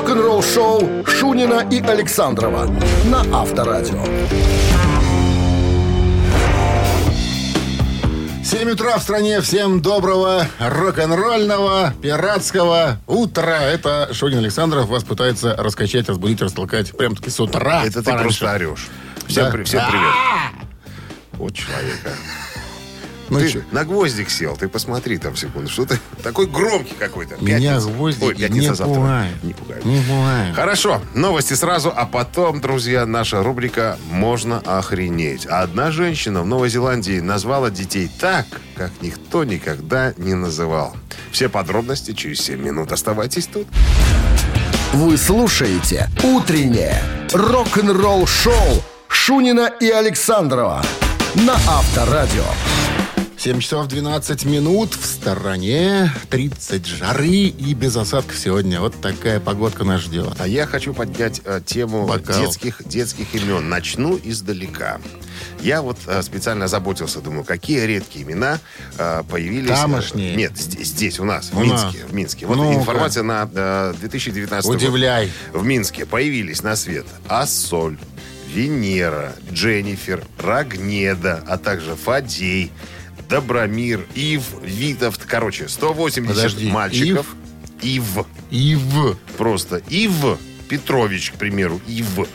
Рок-н-ролл шоу Шунина и Александрова на Авторадио. 7 утра в стране. Всем доброго рок-н-ролльного пиратского утра. Это Шунин Александров вас пытается раскачать, разбудить, растолкать прям таки с утра. Это ты пораньше. просто орешь. Всем, Да. при- всем привет. Вот человека. Ну ты чё? на гвоздик сел, ты посмотри там секунду. Что ты такой громкий какой-то. Меня Пятница. гвоздики Ой, пятница не завтра. пугают. Не пугают. Не пугают. Хорошо, новости сразу, а потом, друзья, наша рубрика «Можно охренеть». Одна женщина в Новой Зеландии назвала детей так, как никто никогда не называл. Все подробности через 7 минут. Оставайтесь тут. Вы слушаете «Утреннее рок-н-ролл-шоу» Шунина и Александрова на Авторадио. 7 часов 12 минут в стороне, 30 жары и без осадков сегодня. Вот такая погодка нас ждет. А я хочу поднять э, тему Бокал. детских, детских имен. Начну издалека. Я вот э, специально заботился, думаю, какие редкие имена э, появились. э, Тамошние? Нет, здесь, здесь у нас, в У нас. Минске. В Минске. Вот Ну-ка. информация на э, 2019 год. Удивляй. В Минске появились на свет Ассоль, Венера, Дженнифер, Рогнеда, а также Фадей, Добромир, Ив, Витовт. Короче, 180 Подожди, мальчиков. Ив. Ив Просто Ив Петрович, к примеру, Ив.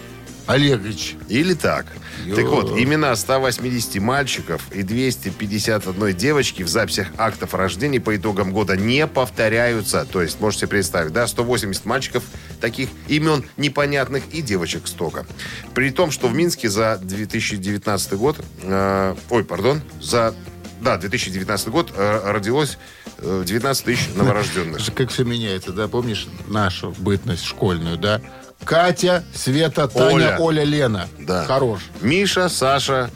Олегович. Или так. Ё. Так вот, имена 180 мальчиков и 251 девочки в записях актов рождения по итогам года не повторяются. То есть, можете представить, да, 180 мальчиков таких имен непонятных и девочек столько. При том, что в Минске за 2019 год, э, ой, пардон, за да, 2019 год э, родилось э, 19 тысяч новорожденных. Как все меняется, да? Помнишь нашу бытность школьную, да? Катя, Света, Таня, Оля. Оля, Лена. Да. Хорош. Миша, Саша,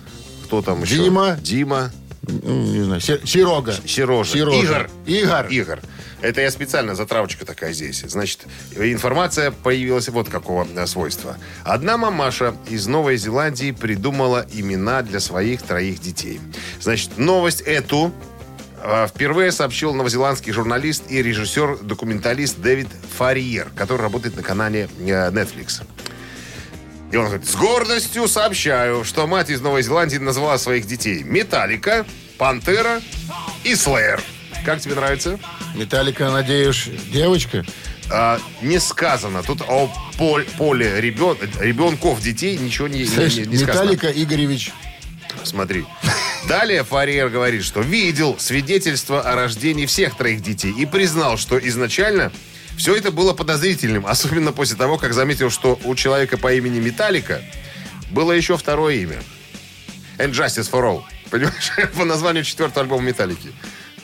кто там еще? Дима. Дима. Ну, Не знаю, Се- Серега. Сережа. Сережа. Игорь. Игорь. Игорь. Это я специально, затравочка такая здесь. Значит, информация появилась вот какого э, свойства. Одна мамаша из Новой Зеландии придумала имена для своих троих детей. Значит, новость эту э, впервые сообщил новозеландский журналист и режиссер-документалист Дэвид Фарьер, который работает на канале э, Netflix. И он говорит, с гордостью сообщаю, что мать из Новой Зеландии назвала своих детей Металлика, Пантера и Слэйр. Как тебе нравится? Металлика, надеюсь, девочка. А, не сказано. Тут о пол- поле ребен, ребенков детей ничего не, не- Слышь, не- не сказано. Металлика Игоревич. Смотри. Далее Фарьер говорит, что видел свидетельство о рождении всех троих детей и признал, что изначально все это было подозрительным, особенно после того, как заметил, что у человека по имени Металлика было еще второе имя. And Justice for All. Понимаешь? По названию четвертого альбома Металлики.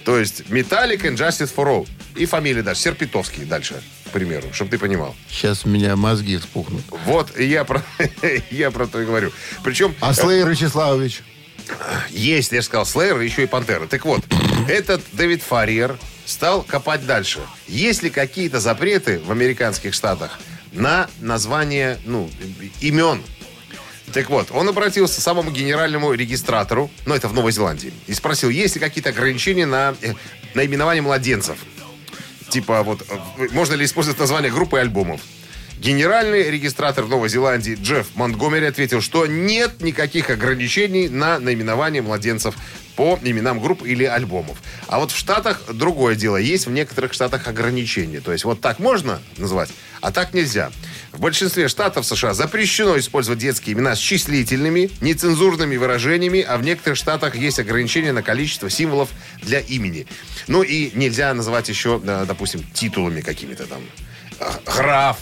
То есть Metallic and Justice for All. И фамилия даже. Серпитовский дальше, к примеру, чтобы ты понимал. Сейчас у меня мозги вспухнут. Вот и я про, я про то и говорю. Причем А Слейер Вячеславович? есть, я же сказал, Слэйр, еще и Пантера. Так вот, этот Дэвид Фарьер стал копать дальше. Есть ли какие-то запреты в американских штатах на название, ну, имен? Так вот, он обратился к самому генеральному регистратору, ну, это в Новой Зеландии, и спросил, есть ли какие-то ограничения на э, наименование младенцев? Типа, вот, э, можно ли использовать название группы альбомов? Генеральный регистратор в Новой Зеландии Джефф Монтгомери ответил, что нет никаких ограничений на наименование младенцев по именам групп или альбомов. А вот в Штатах другое дело. Есть в некоторых штатах ограничения. То есть вот так можно называть, а так нельзя. В большинстве штатов США запрещено использовать детские имена с числительными, нецензурными выражениями, а в некоторых штатах есть ограничения на количество символов для имени. Ну и нельзя называть еще, допустим, титулами какими-то там. э, Граф,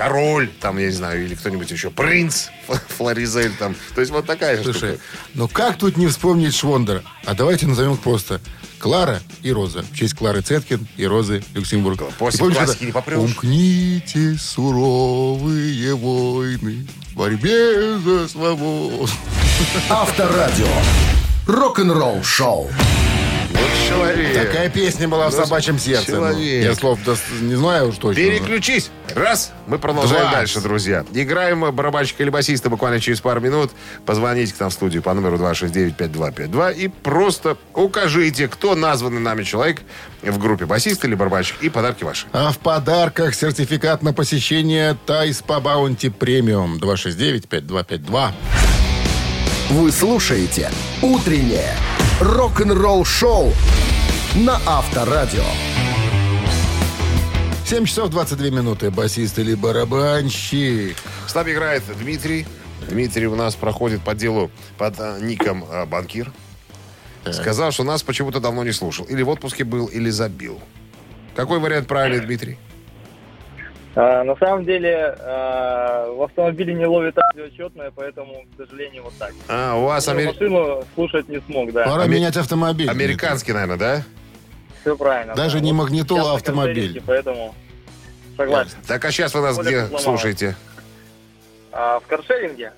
король, там, я не знаю, или кто-нибудь еще, принц, Флоризель, там. То есть вот такая же Слушай, штука. ну как тут не вспомнить Швондера? А давайте назовем их просто Клара и Роза. В честь Клары Цеткин и Розы Люксембург. После помнишь классики не попрешь. Умкните суровые войны в борьбе за свободу. Авторадио. Рок-н-ролл шоу. Человек. Такая песня была в Ну, собачьем сердце. Ну, человек. Я слов не знаю уж точно. Переключись. Раз. Мы продолжаем Два. дальше, друзья. Играем мы барабанщика или басиста буквально через пару минут. Позвоните к нам в студию по номеру 269-5252 и просто укажите, кто названный нами человек в группе басист или барабанщик. И подарки ваши. А в подарках сертификат на посещение Тайс по Баунти Премиум 269-5252. Вы слушаете «Утреннее рок-н-ролл-шоу» на Авторадио. 7 часов 22 минуты. Басист или барабанщик. С нами играет Дмитрий. Дмитрий у нас проходит по делу под э, ником э, Банкир. Сказал, что нас почему-то давно не слушал. Или в отпуске был, или забил. Какой вариант правильный, Дмитрий? А, на самом деле а, в автомобиле не ловит радиочетное, поэтому, к сожалению, вот так. А, у вас амери- Машину слушать не смог, да. Пора Аме- менять автомобиль. американский, наверное, да? Все правильно. Даже да. не магнитола, а автомобиль. Поэтому согласен. Так, а сейчас вы нас Более где сломалось. слушаете? А, в каршеринге?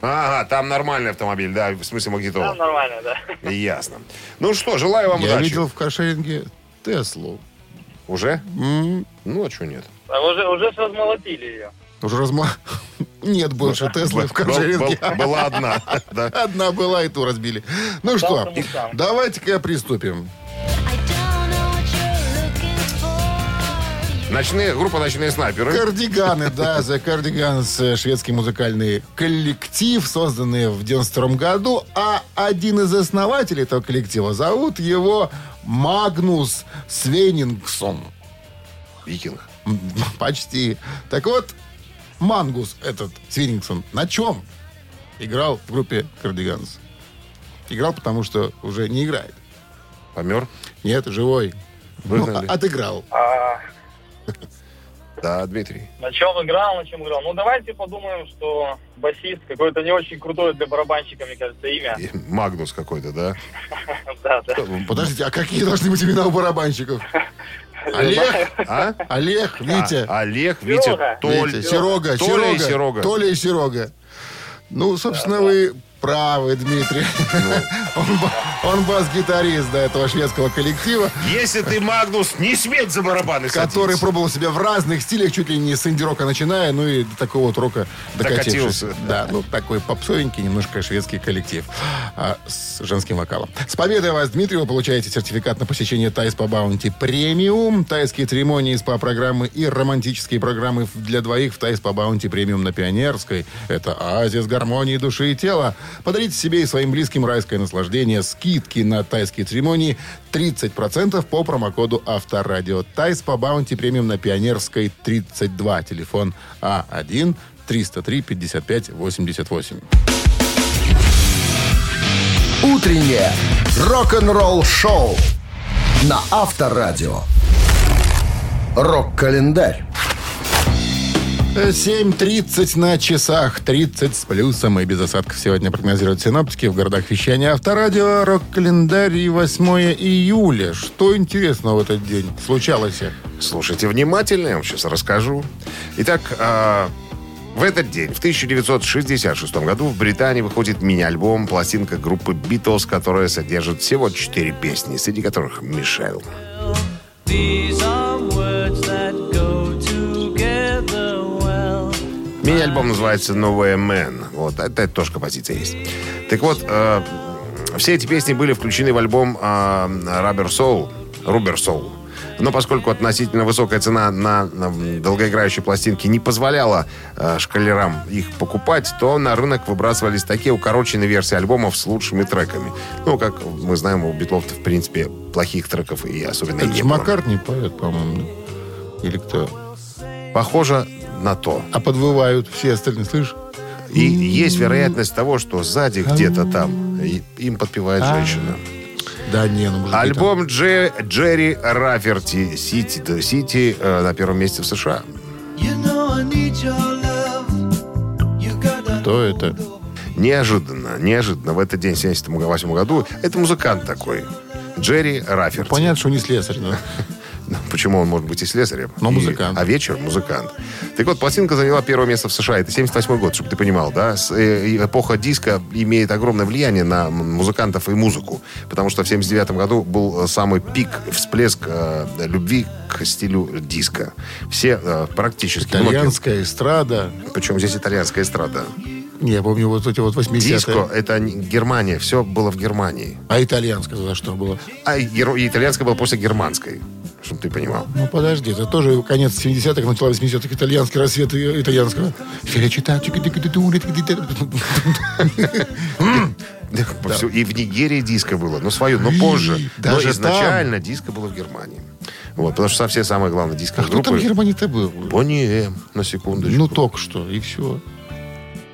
Ага, там нормальный автомобиль, да, в смысле магнитола. Там нормально, да. Ясно. Ну что, желаю вам Я удачи. видел в каршеринге Теслу. Уже? М, Ну, а что нет? А уже, уже размолотили ее. Уже разма... Нет больше Теслы в был- Была одна. Одна была, и ту разбили. Ну что, давайте-ка приступим. Ночные, группа «Ночные снайперы». Кардиганы, да, The Cardigans, э, шведский музыкальный коллектив, созданный в 92 году, а один из основателей этого коллектива зовут его Магнус Свенингсон. Викинг. Почти. Так вот, Мангус этот, Свенингсон, на чем играл в группе Кардиганс? Играл, потому что уже не играет. Помер? Нет, живой. Ну, Выгнали. а- отыграл. А, Да, Дмитрий. на чем играл, на чем играл? Ну, давайте подумаем, что басист какое-то не очень крутое для барабанщика, мне кажется, имя. И Магнус какой-то, да? Да, да. Подождите, а какие должны быть имена у барабанщиков? Олег, А? Олег, Витя. А, Олег, Витя, Серега. Толь. Витя, Серега, Толя и Серега, Серега. Толя и Серега. Ну, собственно, вы правы, Дмитрий. Ну. Он, ба- он бас-гитарист до этого шведского коллектива, Если ты, Магнус, не сметь за барабаны который садиться. пробовал себя в разных стилях, чуть ли не с инди-рока начиная, ну и до такого вот рока докатившись. Докатился. Да, ну такой попсовенький, немножко шведский коллектив а, с женским вокалом. С победой вас, Дмитрий, вы получаете сертификат на посещение Thai Spa Баунти премиум, тайские церемонии СПА-программы и романтические программы для двоих в Thai Spa Баунти премиум на Пионерской. Это оазис гармонии души и тела. Подарите себе и своим близким райское наслаждение. Скидки на тайские церемонии 30% по промокоду Авторадио. Тайс по Баунти премиум на Пионерской 32. Телефон А1 303 55 88. «Утреннее рок-н-ролл-шоу» на Авторадио. Рок-календарь. 7.30 на часах, 30 с плюсом и без осадков сегодня прогнозируют синоптики в городах вещания Авторадио, рок-календарь и 8 июля. Что интересного в этот день случалось? Слушайте внимательно, я вам сейчас расскажу. Итак, а, в этот день, в 1966 году, в Британии выходит мини-альбом, пластинка группы Beatles, которая содержит всего четыре песни, среди которых «Мишель». Мини-альбом называется «Nowhere Man». Вот, это тоже композиция есть. Так вот, э, все эти песни были включены в альбом э, Rubber Soul, Rubber Soul. Но поскольку относительно высокая цена на, на долгоиграющие пластинки не позволяла э, шкалерам их покупать, то на рынок выбрасывались такие укороченные версии альбомов с лучшими треками. Ну, как мы знаем, у битлов в принципе, плохих треков и особенно Это не было. Маккартни поет, по-моему. Или кто? Похоже на то. А подвывают все остальные, слышишь? И есть вероятность того, что сзади где-то там им подпевает А. женщина. Да не, ну... Альбом Дже- Джерри Раферти «Сити». Да, «Сити» э, на первом месте в США. Кто это? Неожиданно, неожиданно в этот день, в 1978 году, это музыкант такой. Джерри Раферти. Понятно, что не слесарь, но... Почему он может быть и слесарем? Но и- музыкант. А вечер музыкант. Так вот, пластинка заняла первое место в США. Это 78 год, чтобы ты понимал, да? Э, и эпоха диска имеет огромное влияние на музыкантов и музыку. Потому что в 79 году был э, самый пик, всплеск э, любви к стилю диска. Все э, практически... многие- Итальянская эстрада. Причем здесь итальянская эстрада. Я помню вот эти вот 80-е. Диско — это Германия. Все было в Германии. А итальянская за что было? А и и итальянская была после германской. Чтобы ты понимал. Ну, подожди, это тоже конец 70-х, начало 80-х, итальянский рассвет и- итальянского. И в Нигерии диско было, но свое, но позже. но изначально диско было в Германии. Вот, потому что все самые главные А диско кто там в. Германии-то был? Бонни М, на секундочку. Ну, только что, и все.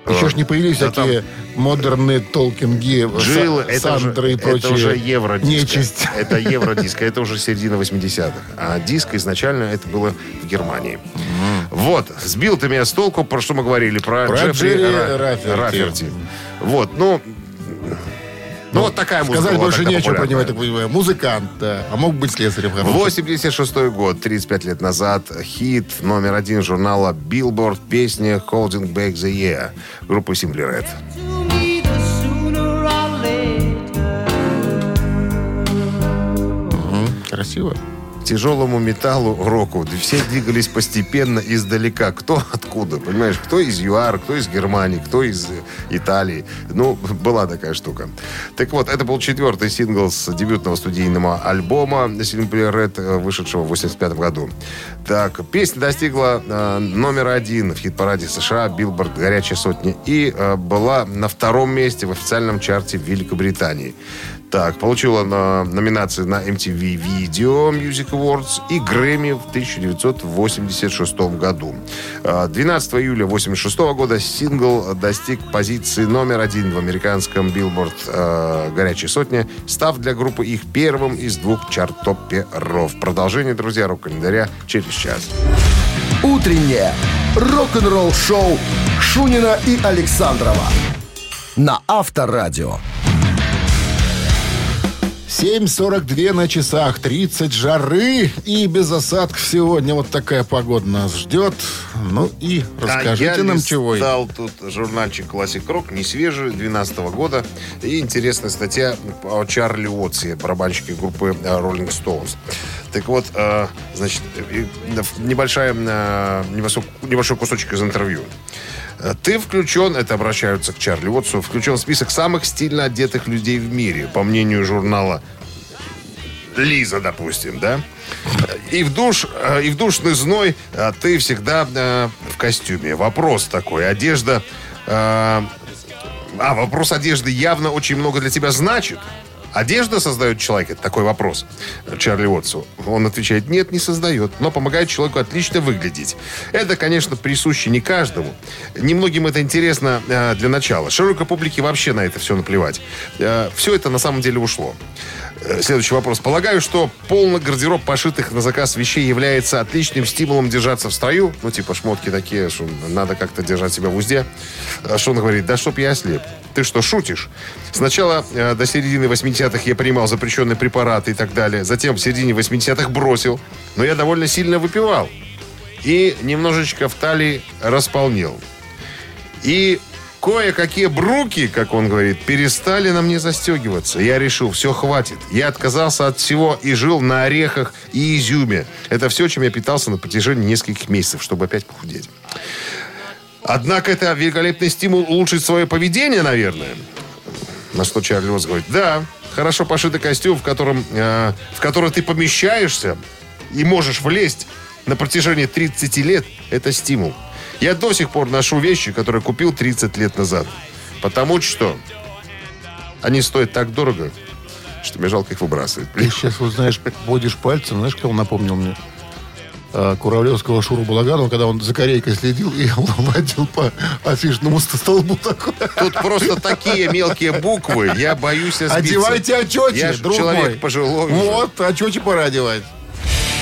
Еще ж не появились да такие модерные толкинги, Джилл, Са- это уже, и прочие. это уже евродиско. Нечисть. Это евродиско, это уже середина 80-х. А диско изначально это было в Германии. Вот, сбил ты меня с толку, про что мы говорили, про, Про Джеффри Ра- Рафферти. Рафферти. Вот, ну, ну, вот такая музыка Сказать была больше нечего про него, я так понимаю. Музыкант, да. А мог быть слесарем хорошим. 86 год, 35 лет назад, хит номер один журнала Billboard, песня Holding Back the Year, группы Simply Red. Красиво. Тяжелому металлу, року все двигались постепенно издалека. Кто откуда, понимаешь? Кто из ЮАР, кто из Германии, кто из э, Италии. Ну, была такая штука. Так вот, это был четвертый сингл с дебютного студийного альбома Simply Red, э, вышедшего в 85 году. Так, песня достигла э, номера один в хит-параде США Билборд «Горячая сотня» и э, была на втором месте в официальном чарте Великобритании. Так, получила на, номинации на MTV Video Music Awards и Грэмми в 1986 году. А, 12 июля 1986 года сингл достиг позиции номер один в американском Billboard э, «Горячая сотня», став для группы их первым из двух чарт-топ-перов. Продолжение, друзья, рок-календаря через час. Утреннее рок-н-ролл-шоу Шунина и Александрова на Авторадио. 7.42 на часах, 30 жары и без осадков сегодня. Вот такая погода нас ждет. Ну и расскажите а я нам, чего. листал тут журнальчик Classic Rock, не свежий, 12 года. И интересная статья о Чарли Уотсе, барабанщике группы э, Rolling Stones. Так вот, э, значит, э, э, небольшая, э, небольшой кусочек из интервью. Ты включен, это обращаются к Чарли Уотсу, включен в список самых стильно одетых людей в мире, по мнению журнала Лиза, допустим, да? И в, душ, э, и в душный зной э, ты всегда э, в костюме. Вопрос такой. Одежда... а, вопрос одежды явно очень много для тебя значит. Одежда создает человека? Такой вопрос Чарли Уотсу. Он отвечает, нет, не создает, но помогает человеку отлично выглядеть. Это, конечно, присуще не каждому. Немногим это интересно э, для начала. Широкой публике вообще на это все наплевать. Э, все это на самом деле ушло. Э, Следующий вопрос. Полагаю, что полный гардероб пошитых на заказ вещей является отличным стимулом держаться в строю. Ну, типа шмотки такие, что надо как-то держать себя в узде. А Что он говорит? Да чтоб я ослеп. Ты что, шутишь? Сначала э, до середины 80-х я принимал запрещенные препараты и так далее. Затем в середине 80-х бросил. Но я довольно сильно выпивал. И немножечко в талии располнел. И кое-какие бруки, как он говорит, перестали на мне застегиваться. Я решил, все, хватит. Я отказался от всего и жил на орехах и изюме. Это все, чем я питался на протяжении нескольких месяцев, чтобы опять похудеть. Однако это великолепный стимул улучшить свое поведение, наверное. На что Чарли Уотс говорит, да, хорошо пошитый костюм, в котором, э, в который ты помещаешься и можешь влезть на протяжении 30 лет, это стимул. Я до сих пор ношу вещи, которые купил 30 лет назад. Потому что они стоят так дорого, что мне жалко их выбрасывать. Ты сейчас, вот знаешь, водишь пальцем, знаешь, кого напомнил мне? А, Куравлевского Шуру Балаганова, когда он за корейкой следил и водил по афишному столбу такой. Тут просто такие мелкие буквы, я боюсь сбиться. Одевайте очечи, Я друг человек мой. пожилой уже. Вот, очечи пора одевать.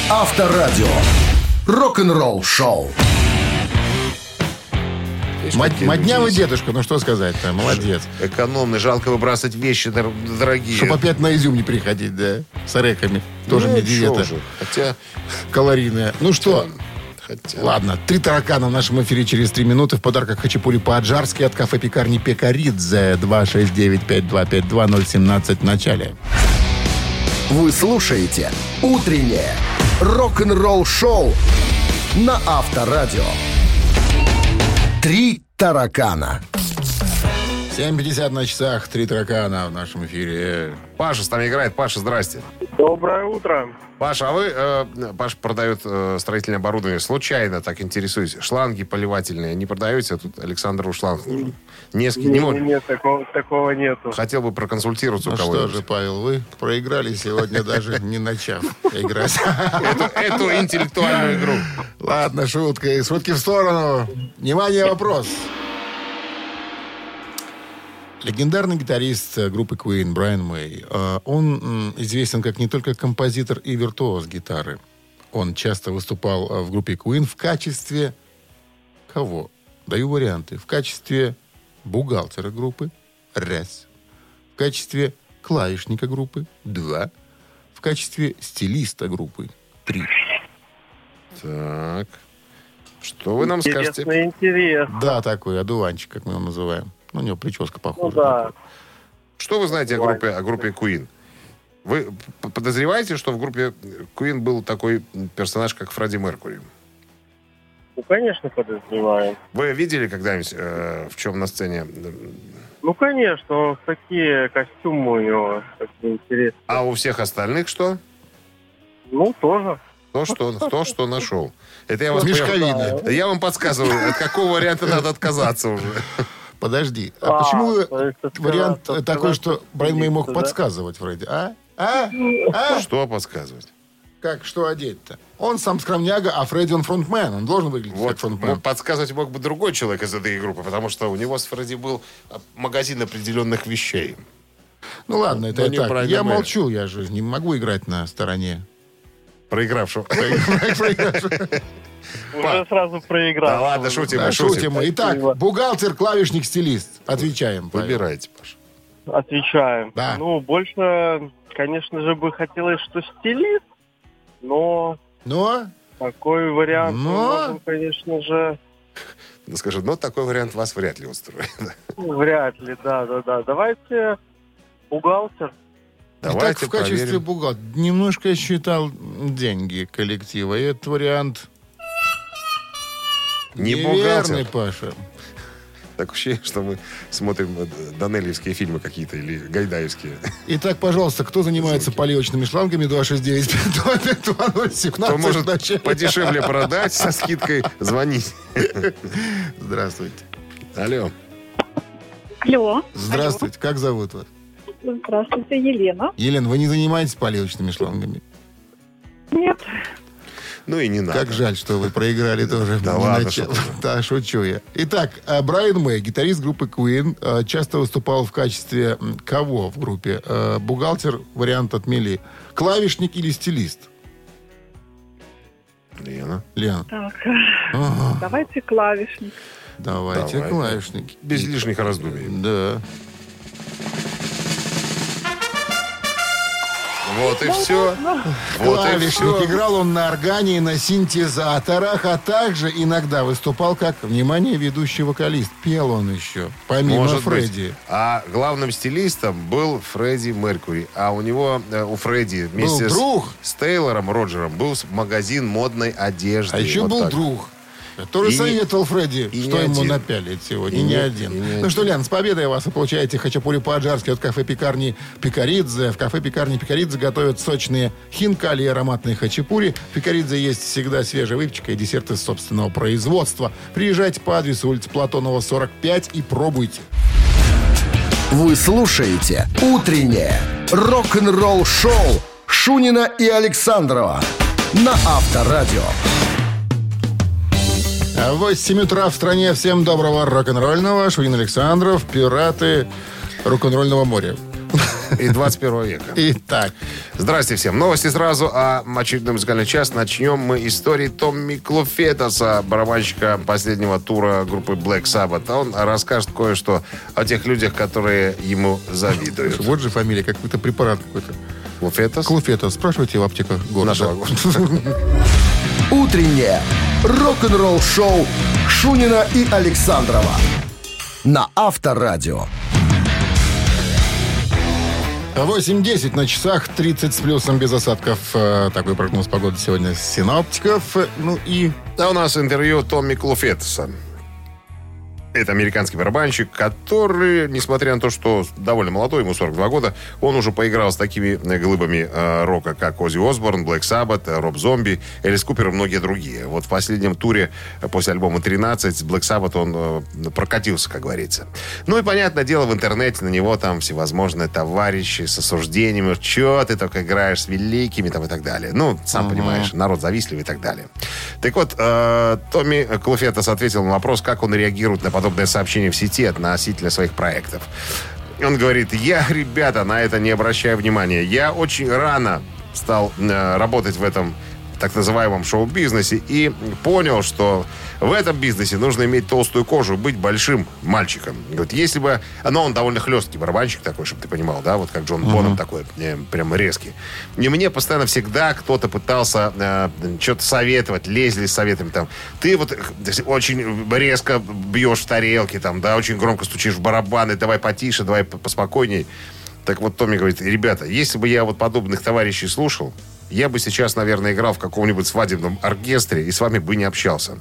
Авторадио. Мад- какие Моднявый дедушка, ну что сказать-то, молодец. Экономный, жалко выбрасывать вещи дор- дорогие. Чтобы опять на изюм не приходить, да, с орехами. Тоже Ну, мне диета уже. Хотя, калорийная. Ну что, хотя... ладно. Три таракана в нашем эфире через три минуты. В подарках хачапури по-аджарски от кафе-пекарни Пекаридзе. 269-5252-017 в начале. Вы слушаете «Утреннее рок-н-ролл-шоу» на Авторадио. «Три таракана». 7.50 на часах. Три таракана в нашем эфире. Паша с нами играет. Паша, здрасте. Доброе утро. Паша, а вы, э, Паша продает э, строительное оборудование. Случайно так интересуюсь. Шланги поливательные не продаете? А тут Александру шланг нужен. Несколько, не может. Нет, такого, такого нету. Хотел бы проконсультироваться Ну у что кого-нибудь. же, Павел, вы проиграли сегодня, даже не начав играть. Эту, интеллектуальную игру. Ладно, шутка. И шутки в сторону. Внимание, вопрос. Легендарный гитарист э, группы Queen Брайан Мэй. Он известен как не только композитор и виртуоз гитары. Он часто выступал э, в группе Queen в качестве кого? Даю варианты. В качестве бухгалтера группы. Раз. В качестве клавишника группы. Два. В качестве стилиста группы. Три. Так. Что вы нам скажете? Интересно, интересно. Да, такой одуванчик, как мы его называем. Ну, у него прическа Ну похожа. да. Что вы знаете о группе, о группе Queen? Вы подозреваете, что в группе Queen был такой персонаж, как Фредди Меркури? Ну, конечно, подозреваем. Вы видели когда-нибудь, э, в чем на сцене? Ну, конечно, такие костюмы у него такие интересные. А у всех остальных что? Ну, тоже. То, что, то, что нашел. Это я вас Мешковина. Я вам подсказываю, от какого варианта надо отказаться уже. Подожди, а, почему то есть это вариант сказать, такой, что Брайан Мэй мог да? подсказывать вроде? А? А? А? Что подсказывать? Как, что одеть-то? Он сам скромняга, а Фредди он фронтмен. Он должен выглядеть как Вот, фронтмен. мог подсказывать мог бы другой человек из этой группы, потому что у него с Фредди был а, магазин определенных вещей. Ну ладно, это но и не так. Я молчу, я же не могу играть на стороне. Проигравшего. Уже сразу проиграл. Да ладно, шутим, Да, шутим. шутим. Итак, бухгалтер, клавишник, стилист. Отвечаем. Павел. Выбирайте, Паша. Отвечаем. Да. Ну, больше, конечно же, бы хотелось, что стилист, но Но такой вариант, Но? можем, конечно же, Ну, скажи, ну, такой вариант вас вряд ли устроит. ну, вряд ли, да-да-да. Давайте бухгалтер. Итак, Давайте в качестве проверим. бухгалтера немножко считал деньги коллектива. И этот вариант Не неверный, бухгалтер. Паша. Так ощущение, что мы смотрим э, данелевские фильмы какие-то или гайдаевские. Итак, пожалуйста, кто занимается поливочными шлангами 269-5207? Кто может подешевле продать со скидкой, звонить. Здравствуйте. Алло. Алло. Здравствуйте. Как зовут вас? Здравствуйте, Елена. Елена, вы не занимаетесь поливочными шлангами? Нет. Ну и не надо. Как жаль, что вы проиграли тоже. Да ладно. Да, шучу я. Итак, э, Брайан Мэй, гитарист группы Queen, э, часто выступал в качестве кого в группе? Э, Бухгалтер, вариант отмели. Клавишник или стилист? Лена. Лена, Так, давайте клавишник. давайте Давай. клавишник. Без лишних раздумий. Да. Вот и все. Вот и Клавишник. все. Играл он на органе и на синтезаторах, а также иногда выступал как, внимание, ведущий вокалист. Пел он еще, помимо Может Фредди. быть. А главным стилистом был Фредди Меркури. А у него, э, у Фредди вместе с- друг. с, Тейлором Роджером был магазин модной одежды. А еще Вот был так. друг. Который И не- советовал Фредди, и что не ему один. напялить сегодня. И не не- один. и не ну что, один. Лен, с победой вас. Вы получаете хачапури по-аджарски от кафе-пекарни Пикаридзе. В кафе-пекарни Пикаридзе готовят сочные хинкали и ароматные хачапури. В Пикаридзе есть всегда свежая выпечка и десерты собственного производства. Приезжайте по адресу улица Платонова, 45 и пробуйте. Вы слушаете «Утреннее рок-н-ролл-шоу» Шунина и Александрова на Авторадио. А в 8 утра в стране. Всем доброго рок-н-ролльного. Шунин Александров, пираты рок-н-ролльного моря. И 21 века. Итак, Здрасте всем. Новости сразу, а очередной музыкальный час. Начнем мы истории Томми Клуфетаса, барабанщика последнего тура группы Black Sabbath. Он расскажет кое-что о тех людях, которые ему завидуют. вот же фамилия, как какой-то препарат какой-то. Клуфетос. Клуфета, спрашивайте в аптеках города. Нашего города. Утреннее рок-н-ролл-шоу Шунина и Александрова на Авторадио. 8.10 на часах, 30 с плюсом без осадков. Э, Такой прогноз погоды сегодня с синоптиков. Ну и А у нас интервью Томми Клуфетса. Это американский барабанщик, который, несмотря на то, что довольно молодой, ему 42 года, он уже поиграл с такими э, глыбами э, рока, как Ози Осборн, Блэк Саббат, э, Роб Зомби, Элис Купер и многие другие. Вот в последнем туре э, после альбома «13» с Блэк Саббат он э, прокатился, как говорится. Ну и, понятное дело, в интернете на него там всевозможные товарищи с осуждениями, что ты только играешь с великими там и так далее. Ну, сам понимаешь, народ завистливый и так далее. Так вот, э, Томми Клуфетас ответил на вопрос, как он реагирует на подобное сообщение в сети относительно своих проектов. Он говорит, я, ребята, на это не обращаю внимания. Я очень рано стал э, работать в этом так называемом шоу-бизнесе и понял, что в этом бизнесе нужно иметь толстую кожу, быть большим мальчиком. Говорит, если бы... Но он довольно хлесткий барабанщик такой, чтобы ты понимал, да, вот как Джон Боном такой, э, прям резкий. И мне постоянно всегда кто-то пытался э, что-то советовать, лезли с советами там. Ты вот очень резко бьешь в тарелки, там, да, очень громко стучишь в барабаны, давай потише, давай по- поспокойней. Так вот Томми говорит, ребята, если бы я вот подобных товарищей слушал, я бы сейчас, наверное, играл в каком-нибудь свадебном оркестре и с вами бы не общался.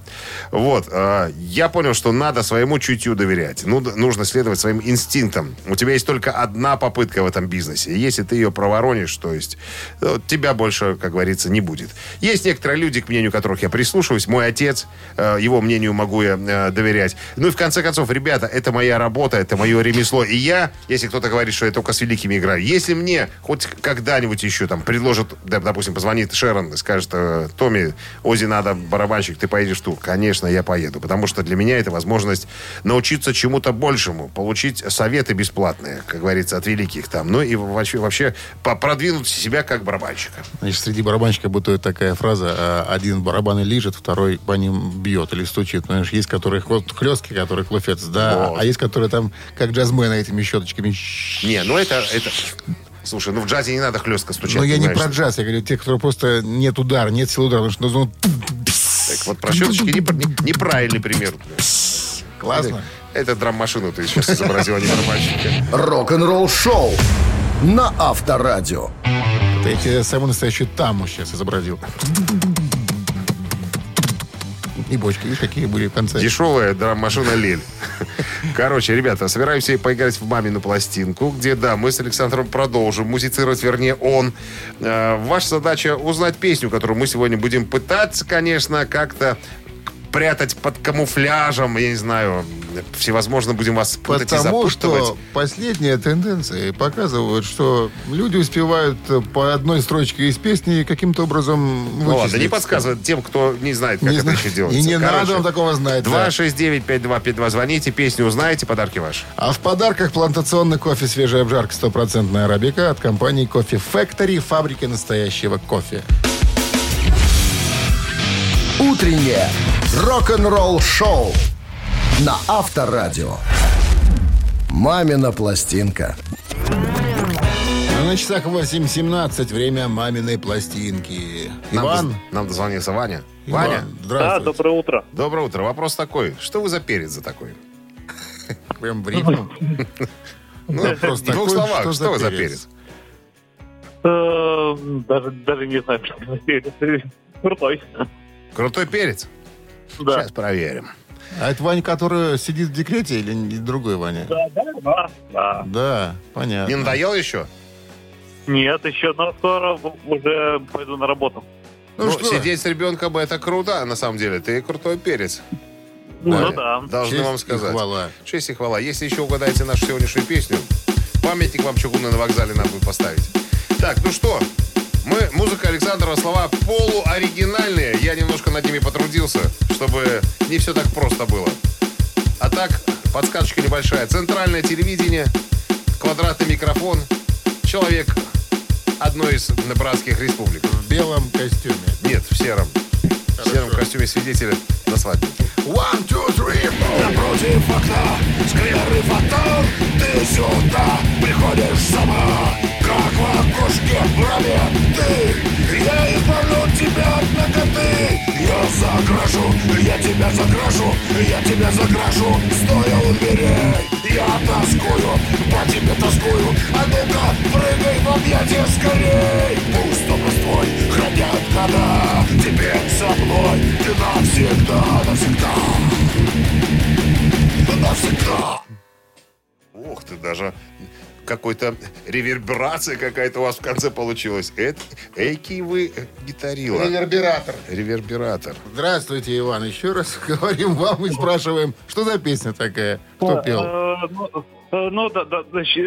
Вот. э, я понял, что надо своему чутью доверять. Ну, нужно следовать своим инстинктам. У тебя есть только одна попытка в этом бизнесе. И если ты ее проворонишь, то есть э, тебя больше, как говорится, не будет. Есть некоторые люди, к мнению которых я прислушиваюсь. Мой отец, э, его мнению могу я э, доверять. Ну и в конце концов, ребята, это моя работа, это мое ремесло. И я, если кто-то говорит, что я только с великими играю, если мне хоть когда-нибудь еще там предложат, да, допустим, позвонит Шерон и скажет, э, Томми, Ози надо барабанщик, ты поедешь в тур. Конечно, я поеду, потому что для меня это возможность научиться чему-то большему, получить советы бесплатные, как говорится, от великих там. Ну и вообще, вообще продвинуть себя как барабанщика. Значит, среди барабанщиков бытует такая фраза. э, Один барабаны лижет, второй по ним бьет или стучит. Знаешь, есть которые хлост- хлесткие, которые клуфец, да. Вот. А есть которые там, как джазмены этими щеточками. Не, ну это... это... Слушай, ну в джазе не надо хлестко стучать. Но я не про джаз, я говорю, те, которые просто нет удара, нет силы удара. Потому что ну, Так вот про щеточки не- не- неправильный пример. классно. Это драм-машину ты сейчас изобразил, а не барабанщика. Рок-н-ролл-шоу на Авторадио. Это я тебе самую настоящую таму сейчас изобразил. И бочки, видишь, какие были в конце. Дешевая драм-машина Лель. Короче, ребята, собираемся поиграть в мамину пластинку, где, да, мы с Александром продолжим музицировать, вернее, он. Э, ваша задача узнать песню, которую мы сегодня будем пытаться, конечно, как-то прятать под камуфляжем, я не знаю, всевозможно будем вас путать и Потому запутывать. что последние тенденции показывают, что люди успевают э, по одной строчке из песни каким-то образом Ну ладно, не подсказывать тем, кто не знает, как Не это знаю. еще делается. И не Короче, надо вам такого знать. да. 269-5252, звоните, песню узнаете, подарки ваши. А в подарках плантационный кофе свежая обжарка стопроцентная арабика от компании Кофе Factory, фабрики настоящего кофе. Утреннее рок-н-ролл-шоу на Авторадио. «Мамина пластинка». На часах 8.17 время маминой пластинки. Нам, Иван. доз- нам дозвонился Ваня. Иван, Ваня, Да, здравствуйте. доброе утро. доброе утро. Вопрос такой. Что вы за перец за такой? Прям в рифму. Ну, Вопрос в двух словах, что вы за перец? перец? Э, Даже, даже не знаю, что за перец. Крутой. Крутой перец? Да. Сейчас проверим. А это Ваня, который сидит в декрете или другой Ваня? Да, да, да, да. Да, понятно. Не надоел еще? Нет, еще, но скоро уже пойду на работу. Ну Ну, что? сидеть с ребенком это круто, на самом деле. Ты крутой перец. Ну да. Должны Честь вам и сказать. хвала. Честь и хвала. Если еще угадаете нашу сегодняшнюю песню, памятник вам чугунный на вокзале надо будет поставить. Так, ну что, мы, музыка Александрова, слова полуоригинальные. Я немножко над ними потрудился, чтобы не все так просто было. А так, подсказочка небольшая. Центральное телевидение, квадратный микрофон, человек одной из братских республик. В белом костюме. Нет, в сером. В сером костюме свидетеля на свадьбе. One, two, three, four. Напротив окна скверный фонтан Ты сюда приходишь сама как в окошке брови Ты, я избавлю тебя от ноготы. Я закрашу, я тебя закрашу Я тебя закрашу, стоя умереть Я тоскую, по тебе тоскую. А ну-ка, прыгай в объятия скорей. Пусть образ твой хранят года. Теперь со мной ты навсегда, навсегда. Навсегда. Ух ты, даже какой-то реверберация какая-то у вас в конце получилась. Это, эки вы э, гитарила. Ревербератор. Ревербератор. Здравствуйте, Иван. Еще раз говорим вам и спрашиваем, что за песня такая? Кто пел? Э, ну, э, Ну, да, да,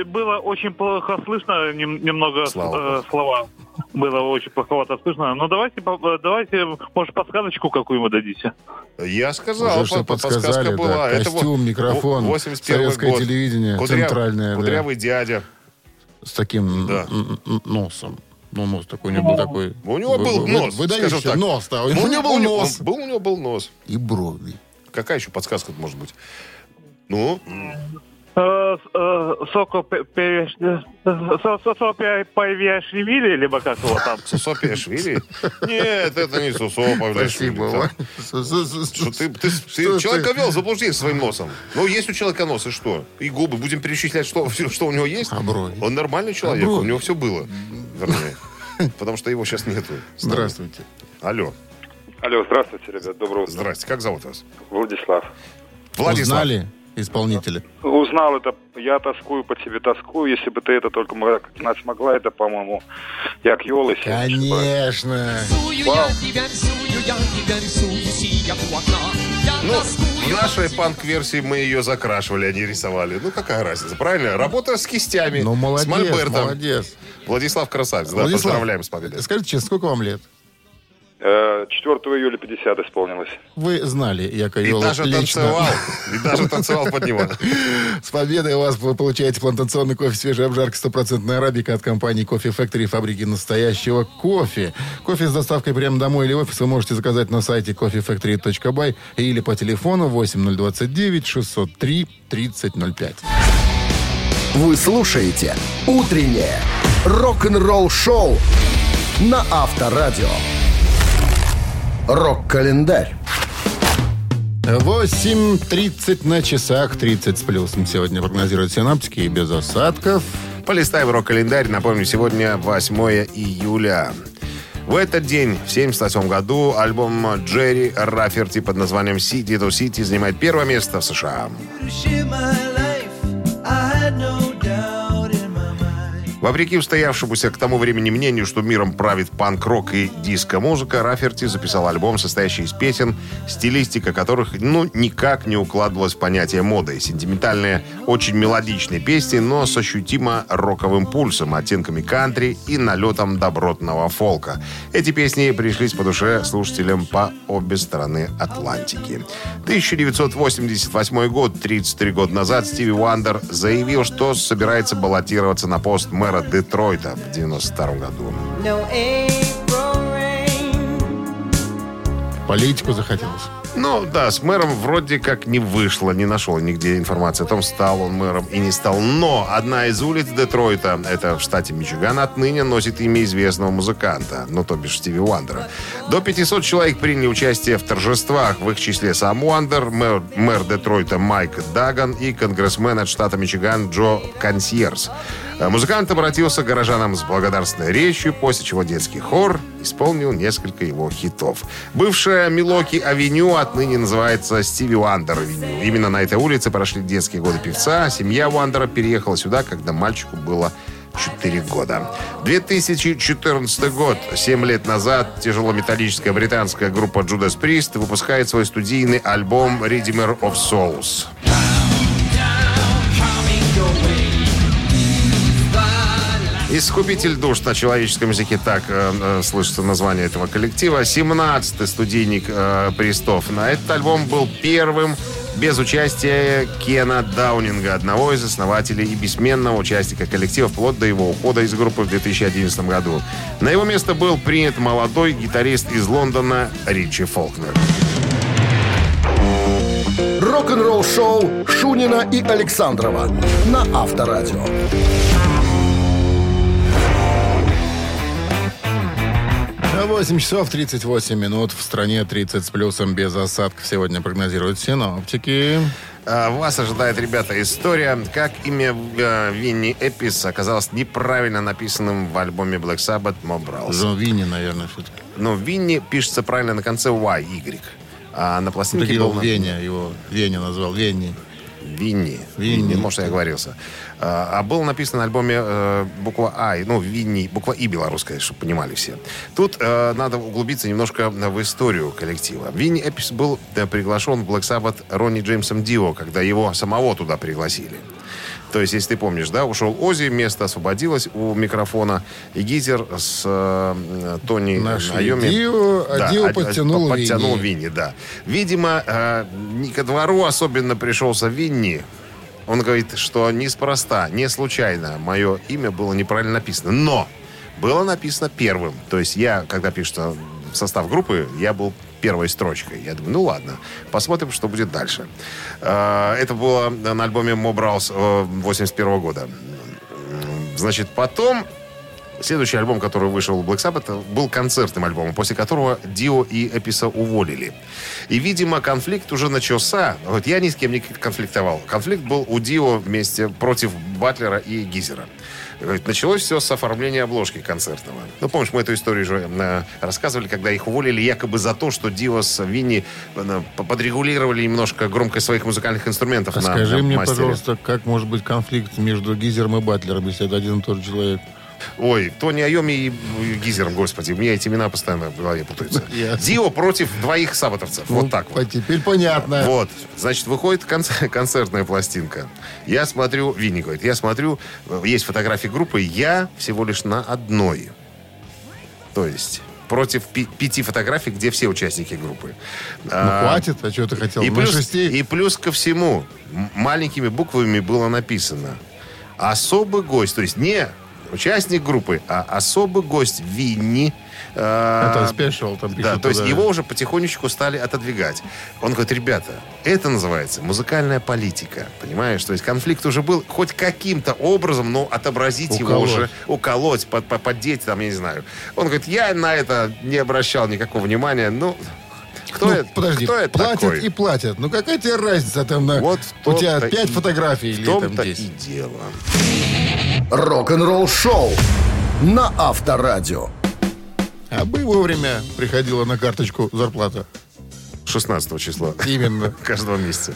было очень плохо слышно нем- немного Слава э, слова. Было очень плоховато слышно. Ну, давайте, э, давайте, может, подсказочку какую-нибудь дадите. Я сказал, Уже что по- по- подсказали, да. была. Это Костюм, вот микрофон, во- 81 советское год. телевидение, Кудря- центральное, да. Кудрявый дядя. С таким Да. носом. Ну, нос такой у него был такой. У него был вы- нос, Выдающийся скажем так. нос, да. У него был нос. Был, у него был нос. И брови. Какая еще подсказка может быть? Ну, Э, э, переш- э, либо как его там. Сусо Пиашвили? Нет, это не Сусо Павлишвили. Спасибо, ты, ты, ты Что человека вел в заблуждение своим носом. Ну, есть у человека нос, и что? И губы. Будем перечислять, что, что у него есть? А брови? Он нормальный человек, А у него все было. Вернее. Потому что его сейчас нету. Здравствуйте. Алло. Алло, здравствуйте, ребят, доброго утра. Здрасте. Как зовут вас? Владислав. Владислав. Узнали исполнителя? Узнал это, я тоскую по тебе, тоскую, если бы ты это только мо- как она смогла, это, по-моему, як Йола. Конечно. Вау. Ну, в нашей панк-версии мы ее закрашивали, а не рисовали. Ну, какая разница, правильно? Работа с кистями, Ну, с молодец, мольбертом. молодец. Владислав Красавец, да, Владислав, поздравляем с победой. Скажите честно, сколько вам лет? 4 июля 50 исполнилось. Вы знали Яка И даже лично. танцевал, и даже танцевал под него. С победой у вас вы получаете плантационный кофе свежей обжарки стопроцентная арабика от компании Кофе Factory фабрики настоящего кофе. Кофе с доставкой прямо домой или в офис вы можете заказать на сайте coffeefactory.by или по телефону 8029 603 3005. Вы слушаете «Утреннее рок-н-ролл-шоу» на Авторадио. Рок-календарь. 8.30 на часах, 30 с плюсом. Сегодня прогнозируют синаптики и без осадков. Полистаем рок-календарь. Напомню, сегодня 8 июля. В этот день, в 1978 году, альбом Джерри Раферти под названием «City to City» занимает первое место в США. Вопреки устоявшемуся к тому времени мнению, что миром правит панк-рок и диско-музыка, Раферти записал альбом, состоящий из песен, стилистика которых, ну, никак не укладывалась в понятие моды. Сентиментальные, очень мелодичные песни, но с ощутимо роковым пульсом, оттенками кантри и налетом добротного фолка. Эти песни пришлись по душе слушателям по обе стороны Атлантики. 1988 год, 33 года назад, Стиви Уандер заявил, что собирается баллотироваться на пост мэра Детройта в 92 году. Политику захотелось. Ну, да, с мэром вроде как не вышло, не нашел нигде информации о том, стал он мэром и не стал. Но одна из улиц Детройта, это в штате Мичиган, отныне носит имя известного музыканта, ну, то бишь Стиви Уандера. До 500 человек приняли участие в торжествах, в их числе сам Уандер, мэр, мэр Детройта Майк Даган и конгрессмен от штата Мичиган Джо Консьерс. Э, Музыкант обратился к горожанам с благодарственной речью, после чего детский хор исполнил несколько его хитов. Бывшая Милоки-авеню отныне называется Стиви Уандер-авеню. Именно на этой улице прошли детские годы певца. Семья Уандера переехала сюда, когда мальчику было 4 года. 2014 год. 7 лет назад тяжелометаллическая британская группа Judas Priest выпускает свой студийный альбом Redeemer of Souls. Искупитель душ на человеческом языке так э, э, слышится название этого коллектива. 17-й студийник э, Пристов. На этот альбом был первым без участия Кена Даунинга, одного из основателей и бессменного участника коллектива, вплоть до его ухода из группы в 2011 году. На его место был принят молодой гитарист из Лондона Ричи Фолкнер. Рок-н-ролл-шоу Шунина и Александрова на Авторадио. 8 часов 38 минут. В стране 30 с плюсом без осадков. Сегодня прогнозируют синоптики. А, Вас ожидает, ребята, история, как имя э, Винни Эпис оказалось неправильно написанным в альбоме Black Sabbath Mob Rules. Джон Винни, наверное, все-таки. Но Винни пишется правильно на конце Y, Y. А на пластинке его был... Веня, его Веня назвал. Венни. Винни. Винни. Винни, может, я оговорился. А, а был написан на альбоме э, буква А, ну, Винни, буква И белорусская, чтобы понимали все. Тут э, надо углубиться немножко в историю коллектива. Винни Эпис был э, приглашен в Black Sabbath Ронни Джеймсом Дио, когда его самого туда пригласили. То есть, если ты помнишь, да, ушел Ози, место освободилось у микрофона, и Гизер с э, Тони Нашли Айоми... Дио, а Дио а- а- подтянул подтянул Винни. Винни, да. Видимо, э, не ко двору особенно пришелся Винни. Он говорит, что неспроста, не случайно мое имя было неправильно написано. Но было написано первым. То есть я, когда пишется в состав группы, я был первой строчкой. Я думаю, ну ладно, посмотрим, что будет дальше. Э, Это было на альбоме Mob Rules 81 года. Значит, потом Следующий альбом, который вышел в Black Sabbath, был концертным альбомом, после которого Дио и Эписа уволили. И, видимо, конфликт уже начался. Вот я ни с кем не конфликтовал. Конфликт был у Дио вместе против Батлера и Гизера. Началось все с оформления обложки концертного. Ну, помнишь, мы эту историю уже э, рассказывали, когда их уволили якобы за то, что Дио с Винни э, подрегулировали немножко громкость своих музыкальных инструментов А на, скажи на мне, мастере. пожалуйста, как может быть конфликт между Гизером и Батлером, если это один и тот же человек? Ой, Тони Айоми и Гизер, господи, у меня эти имена постоянно в голове путаются. Дио против двоих саботовцев. Ну, вот так вот. теперь понятно. Вот, значит, выходит конц- концертная пластинка. Я смотрю, Винни говорит, я смотрю, э, есть фотографии группы, я всего лишь на одной. То есть против пи- пяти фотографий, где все участники группы. Ну, А, хватит, а что ты хотел? и плюс, шести? и плюс ко всему, маленькими буквами было написано «Особый гость». То есть не участник группы, а особый гость Винни. э, Это спешл, там да, пишут то есть его уже потихонечку стали отодвигать. Он говорит, ребята, это называется музыкальная политика, понимаешь? То есть конфликт уже был хоть каким-то образом, но отобразить его Уколоть. уже, уколоть, под, под- поддеть, там, я не знаю. Он говорит, я на это не обращал никакого внимания. Ну, кто, Ну, это, подожди, кто это платят такой? и платят. Ну какая тебе разница там на... Вот в у тебя пять и- фотографий В или там том-то и 10. дело. Рок-н-ролл шоу на Авторадио. А бы вовремя приходила на карточку зарплата. 16 числа Именно. каждого месяца.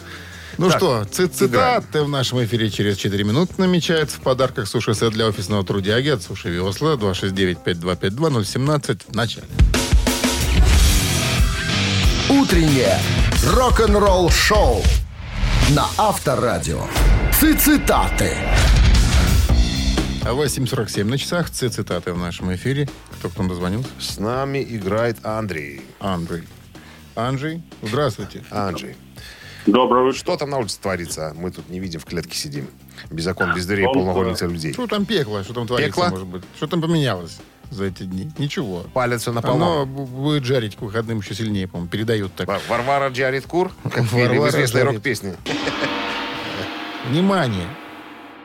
Ну Так, что, цитаты в нашем эфире через 4 минуты намечается. В подарках суши-сет для офисного трудяги от Суши Весла 269-5252-017 в начале. Утреннее рок-н-ролл шоу на Авторадио. Цитаты. А 8.47 на часах. Ци- Цитаты в нашем эфире. Кто к нам дозвонился? С нами играет Андрей. Андрей. Анджей, здравствуйте. Андрей. Доброе утро. Что там на улице творится? Мы тут не видим, в клетке сидим. Без окон, без дверей, Солнце. полногодница людей. Что там пекло? Что там творится, Пекло? может быть? Что там поменялось за эти дни? Ничего. Палец все на полу. Оно бу- будет жарить к выходным еще сильнее, по-моему. Передают так. Ва- Варвара Джарит Кур, как в известной рок-песне. Внимание!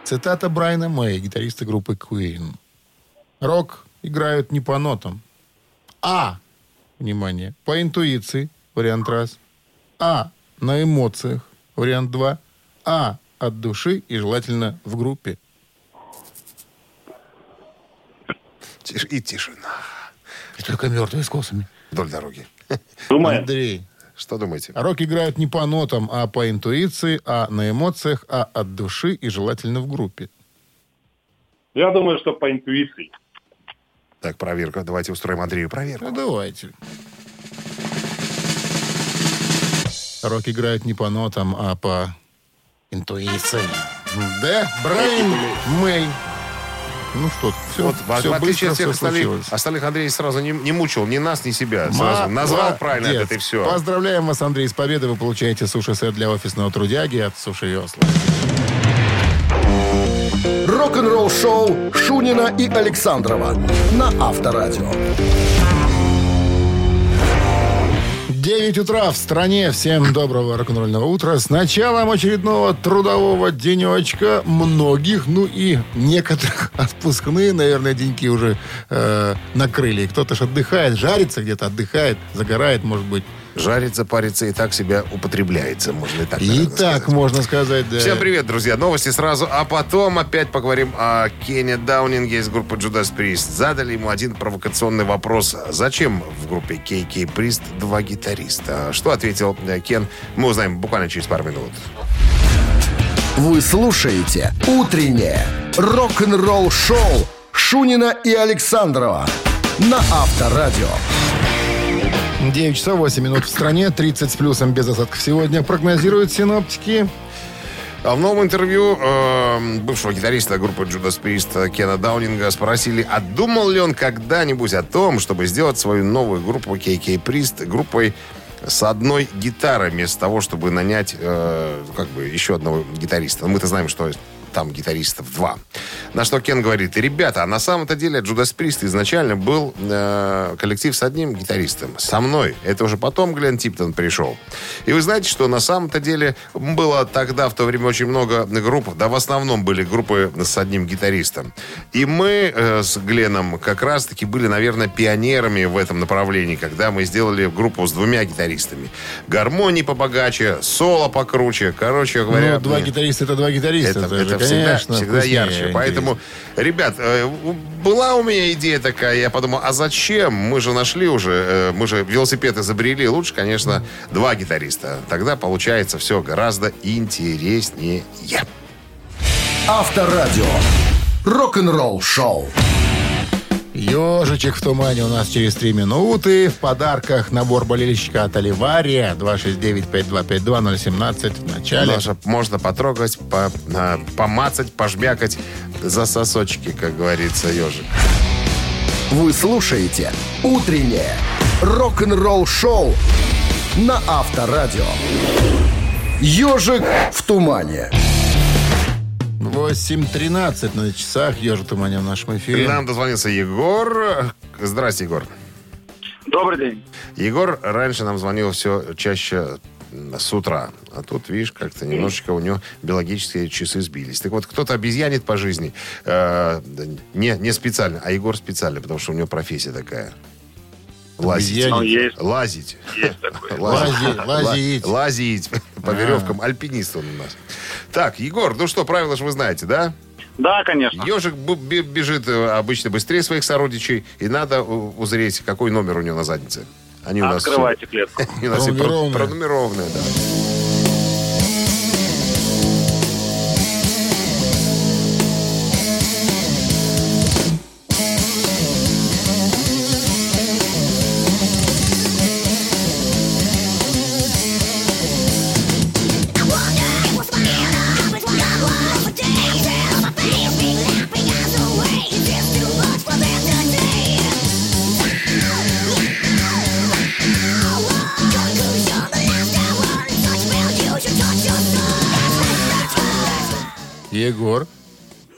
Цитата Брайана Мэй, гитариста группы Queen. Рок играют не по нотам, а, внимание, по интуиции, вариант раз, а, на эмоциях, вариант два, а, от души и желательно в группе. Тиш- И тишина И только мертвые с косами. вдоль дороги. Думаю, Андрей, Что думаете? рок играют не по нотам, а по интуиции, а на эмоциях, а от души и желательно в группе. я думаю, что по интуиции. Так, проверка. Давайте устроим Андрею проверку. Ну, давайте. Рок играет не по нотам, а по интуиции. Да, Брайан Мэй. Ну что, все, Вот, в- все в отличие быстро от всех все остальных, случилось. остальных Андрей сразу не, не мучил ни нас, ни себя. Сразу назвал правильно Молодец. это и все. Поздравляем вас, Андрей, с победой. Вы получаете суши-сет для офисного трудяги от Суши Весла. Рок-н-ролл шоу Шунина и Александрова на Авторадио. 9 утра в стране. Всем доброго рок-н-ролльного утра. С началом очередного трудового денечка многих, ну и некоторых отпускные, наверное, деньки уже э, накрыли. Кто-то ж отдыхает, жарится где-то, отдыхает, загорает, может быть. Жарится, парится и так себя употребляется, можно и так И наверное, так сказать. можно сказать, да. Всем привет, друзья. Новости сразу, а потом опять поговорим о Кене Даунинге из группы Judas Priest. Задали ему один провокационный вопрос. Зачем в группе KK Priest два гитариста? Что ответил э, Кен, мы узнаем буквально через пару минут. Вы слушаете «Утреннее рок-н-ролл-шоу» Шунина и Александрова на Авторадио. 9 часов 8 минут в стране, 30 с плюсом без осадков сегодня прогнозируют синоптики. А в новом интервью э, бывшего гитариста группы Judas Priest Кена Даунинга спросили, а думал ли он когда-нибудь о том, чтобы сделать свою новую группу KK Priest группой с одной гитарой, вместо того, чтобы нанять э, как бы еще одного гитариста. Мы-то знаем, что там гитаристов два. На что Кен говорит, ребята, а на самом-то деле Judas Priest изначально был э, коллектив с одним гитаристом, со мной. Это уже потом Глен Типтон пришел. И вы знаете, что на самом-то деле было тогда, в то время, очень много групп, да в основном были группы с одним гитаристом. И мы э, с Гленом как раз-таки были, наверное, пионерами в этом направлении, когда мы сделали группу с двумя гитаристами. Гармонии побогаче, соло покруче. Короче говоря... Ну, два мне- гитариста это два гитариста. это, же, это всегда, конечно, всегда ярче. Поэтому, ребят, э, была у меня идея такая, я подумал, а зачем? Мы же нашли уже, э, мы же велосипед изобрели. Лучше, конечно, два гитариста. Тогда получается все гораздо интереснее. Авторадио. Рок-н-ролл-шоу. Ежичек в тумане у нас через три минуты. В подарках набор болельщика от Оливария. 269-5252-017 в начале. Даже можно потрогать, по- а, помацать, пожмякать за сосочки, как говорится, ежик. Вы слушаете «Утреннее рок-н-ролл-шоу» на Авторадио. «Ежик в тумане». 8.13 на часах. Ежик в тумане в нашем эфире. Нам дозвонился Егор. Здрасте, Егор. Добрый день. Егор раньше нам звонил все чаще с утра. А тут, видишь, как-то немножечко у него биологические часы сбились. Так вот, кто-то обезьянит по жизни. э, не, не специально, а Егор специально, потому что у него профессия такая. Лазить. Обезьянит. Ну, есть, Лазить. есть такое. Лази- лазить. Ла- Лазить. По А. веревкам. Альпинист он у нас. Так, Егор, ну что, правила же вы знаете, да? Да, конечно. Ежик бежит э, обычно быстрее своих сородичей, и надо узреть, какой номер у него на заднице. Они у нас Открывайте клетку. они у нас да. Егор.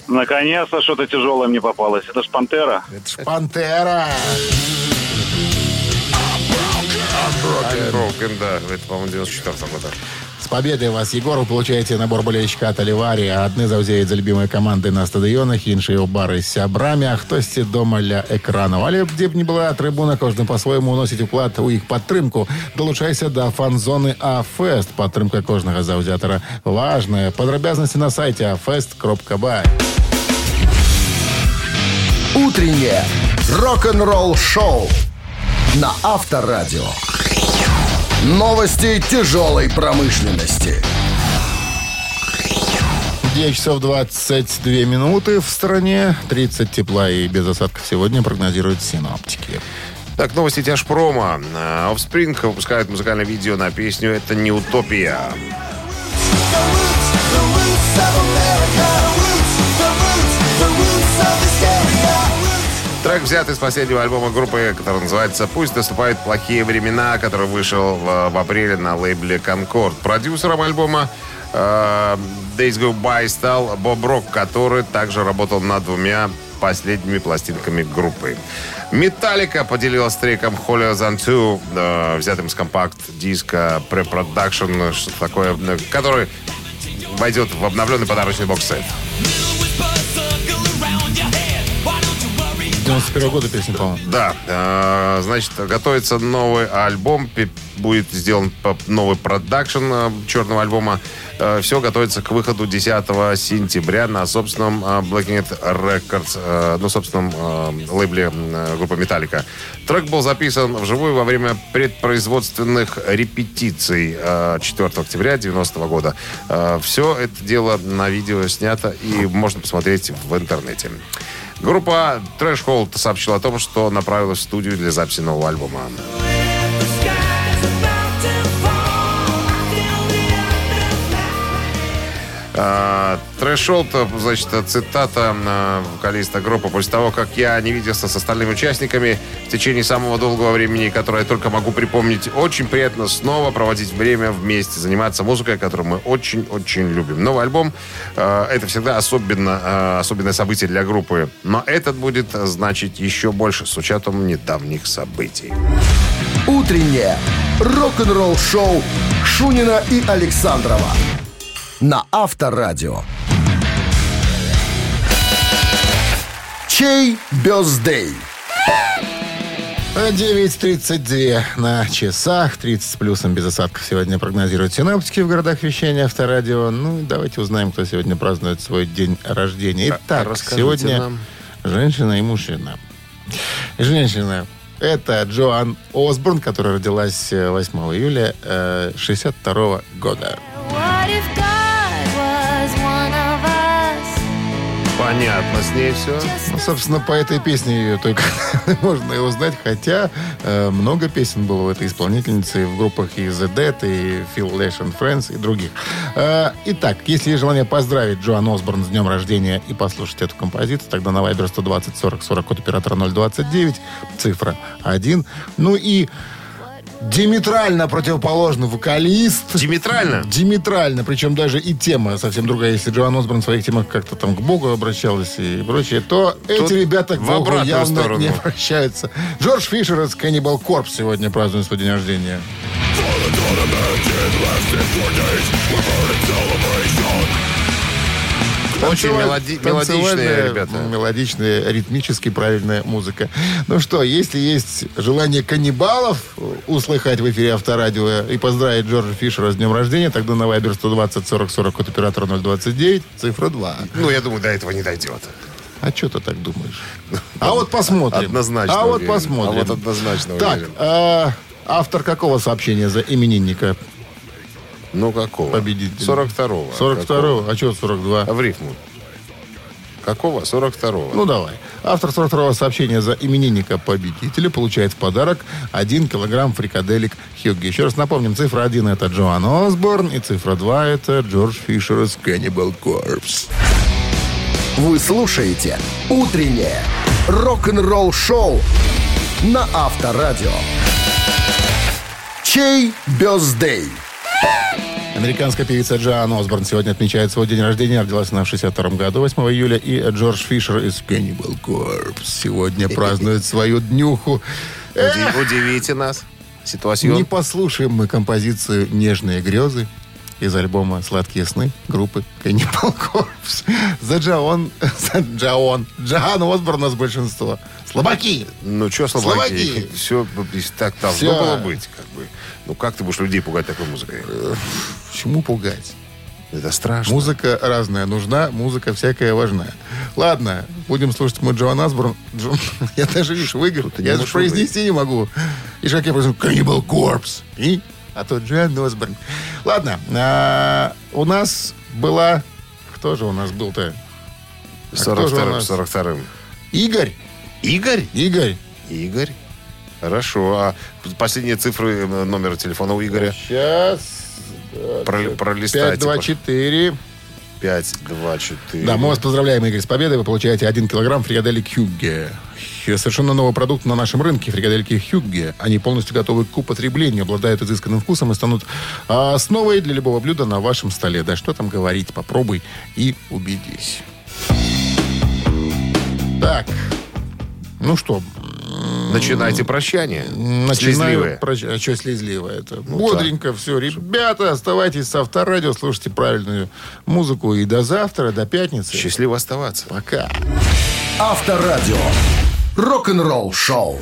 Наконец-то что-то тяжелое мне попалось. Это ж пантера. Это ж Пантера. Unbroken, да. Это, по-моему, 94 года. З победою вас, Єгор. Ви получаєте набор болельщика от Оливарія. Одні завзяють за любимої команди на стадіонах, інші у бари з сябрами, а хтось дома ля екрану. Але де б не була трибуна, кожен по-своєму уносить вклад у їх підтримку. Долучайся до фан-зони АФест. Підтримка кожного завзятора важна. Подробязності на сайті afest.by. «Утреннее рок-н-ролл-шоу» на Авторадио. Новости тяжелой промышленности. 9 часов 22 минуты в стране. 30 тепла и без осадков сегодня прогнозируют синоптики. Так, новости тяжпрома. Э, Offspring выпускает музыкальное видео на песню «Это не утопия». Трек взят из последнего альбома группы, который называется «Пусть наступают плохие времена», который вышел в, в апреле на лейбле «Конкорд». Продюсером альбома э, Days Go By стал Боб Рок, который также работал над двумя последними пластинками группы. Металлика поделилась треком Holier Than Two, э, взятым с компакт-диска Pre-Production, что такое, э, который войдет в обновленный подарочный бокс-сет. 91 года песня, по-моему. Да, э, значит, готовится новый альбом, будет сделан новый продакшн э, черного альбома. Все готовится к выходу 10 сентября на собственном э, Blackened Records, э, ну, собственном э, лейбле э, группы Металлика. Трек был записан вживую во время предпроизводственных репетиций э, 4 октября 90 года. все это дело на видео снято и можно посмотреть в интернете. Группа Threshold сообщила о том, что направилась в студию для записи нового альбома. А, Threshold, значит, цитата а, вокалиста группы. После того, как я не виделся с остальными участниками в течение самого долгого времени, которое я только могу припомнить, очень приятно снова проводить время вместе, заниматься музыкой, которую мы очень-очень любим. Новый альбом а, это всегда особенно, особенное событие для группы. Но этот будет значить еще больше с учетом недавних событий. Утреннее рок-н-ролл-шоу Шунина и Александрова на Авторадио. Чей бездей? 9.32 на часах, 30 с плюсом без осадков сегодня прогнозируют синаптики в городах вещания Авторадио. Ну, давайте узнаем, кто сегодня празднует свой день рождения. Итак, расскажите сегодня нам. женщина и мужчина. Женщина это Джоан Осборн, которая родилась э, 8 июля э, 62 года. Понятно с ней все. Ну, собственно, по этой песне ее только можно и узнать, хотя э, много песен было у этой исполнительницы в группах и The Dead, и Phil Lesh and Friends, и других. Э, итак, если есть желание поздравить Джоан Осборн с днем рождения и послушать эту композицию, тогда на Viber 120 40 40 код оператора 029, цифра 1. Ну и диаметрально противоположный вокалист. Диаметрально? Диаметрально, причем даже и тема совсем другая. Если Джоан Осборн в своих темах как-то там к Богу обращалась и прочее, то эти ребята к в Богу явно сторону. не обращаются. Джордж Фишер из Cannibal Corpse сегодня празднует свой день рождения. Очень мелоди- мелодичные ребята. Мелодичная, ритмически правильная музыка. Ну что, если есть желание каннибалов услыхать в эфире Авторадио и поздравить Джорджа Фишера с днем рождения, тогда на Viber 120 40 40 от оператора 029, цифра 2. Ну, я думаю, до этого не дойдет. А что ты так думаешь? А вот посмотрим. Однозначно А вот уверен. посмотрим. А вот однозначно Так, а, автор какого сообщения за именинника? Ну, какого? Победителя. 42-го. 42-го? А что 42? А в рифму. Какого? 42-го. Ну, давай. Автор 42-го сообщения за именинника победителя получает в подарок 1 килограмм фрикаделек Хьюги. Еще раз напомним, цифра 1 это Джоан Осборн, и цифра 2 это Джордж Фишер из Cannibal Corpse. Вы слушаете «Утреннее рок-н-ролл-шоу» на Авторадио. Чей бездей? Американская певица Джоан Осборн сегодня отмечает свой день рождения. Родилась она в 62 году, 8 июля. И Джордж Фишер из Cannibal Corpse сегодня празднует свою днюху. Удивите нас. Ситуацию. Не послушаем мы композицию «Нежные грезы» из альбома «Сладкие сны» группы Cannibal Corpse. За Джоан... За. Джоан Осборн у нас большинство. Слабаки! Ну, что слабаки? Слабаки. Все так должно Всё. было быть. Как бы. Ну, как ты будешь людей пугать такой музыкой? Чему пугать? Это страшно. Музыка разная нужна, музыка всякая важная. Ладно, будем слушать мы Джоан Асборн. Джо- Я даже, видишь, выиграл. Я же можешь произнести не могу. И как я произнесу Cannibal Corpse. И? А то Джоан Осборн. Ладно, а, у нас была... Кто же у нас был-то? А кто же у 42-м. нас? 42-м. Игорь. Игорь? Игорь. Игорь. Хорошо. А последние цифры э, номера телефона у Игоря? Сейчас. Про- пролистайте. 5, 2, 4. 5, 2, 4. Да, мы вас поздравляем, Игорь, с победой. Вы получаете 1 килограмм фрикаделек Хюгге. Совершенно новый продукт на нашем рынке. Фрикадельки Хюгге. Они полностью готовы к употреблению, обладают изысканным вкусом и станут а, основой для любого блюда на вашем столе. Да что там говорить, попробуй и убедись. Так. Ну что, Начинайте прощание. начинаю. Слезливые. прощ- А что слезливое? Это бодренько все. Ребята, оставайтесь с Авторадио, слушайте правильную музыку. И до завтра, до пятницы. Счастливо оставаться. Пока. Авторадио. Рок-н-ролл шоу.